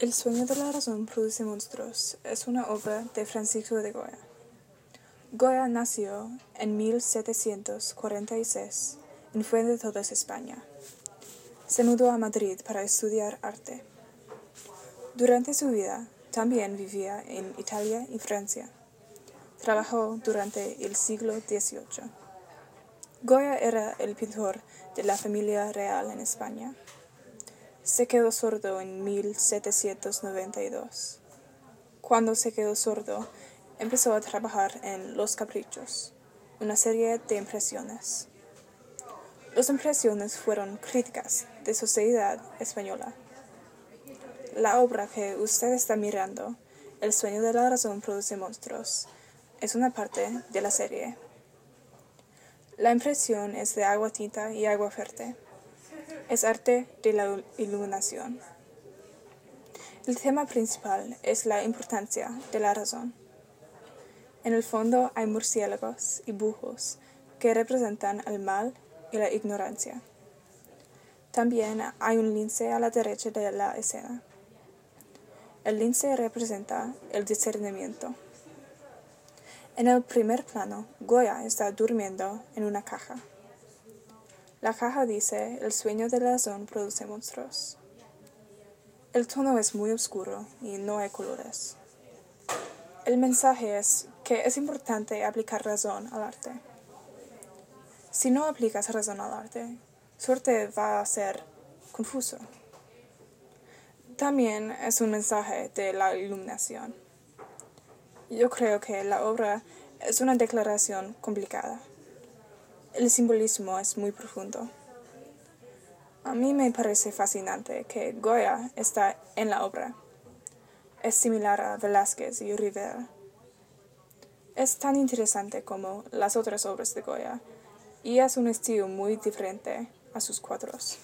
El sueño de la razón produce monstruos es una obra de Francisco de Goya. Goya nació en 1746 en Fuentedoras, España. Se mudó a Madrid para estudiar arte. Durante su vida también vivía en Italia y Francia. Trabajó durante el siglo XVIII. Goya era el pintor de la familia real en España. Se quedó sordo en 1792. Cuando se quedó sordo, empezó a trabajar en Los Caprichos, una serie de impresiones. Las impresiones fueron críticas de sociedad española. La obra que usted está mirando, El sueño de la razón produce monstruos, es una parte de la serie. La impresión es de agua tinta y agua fuerte es arte de la iluminación. El tema principal es la importancia de la razón. En el fondo hay murciélagos y bujos que representan el mal y la ignorancia. También hay un lince a la derecha de la escena. El lince representa el discernimiento. En el primer plano, Goya está durmiendo en una caja. La caja dice, el sueño de la razón produce monstruos. El tono es muy oscuro y no hay colores. El mensaje es que es importante aplicar razón al arte. Si no aplicas razón al arte, suerte va a ser confuso. También es un mensaje de la iluminación. Yo creo que la obra es una declaración complicada. El simbolismo es muy profundo. A mí me parece fascinante que Goya está en la obra. Es similar a Velázquez y Rivera. Es tan interesante como las otras obras de Goya y es un estilo muy diferente a sus cuadros.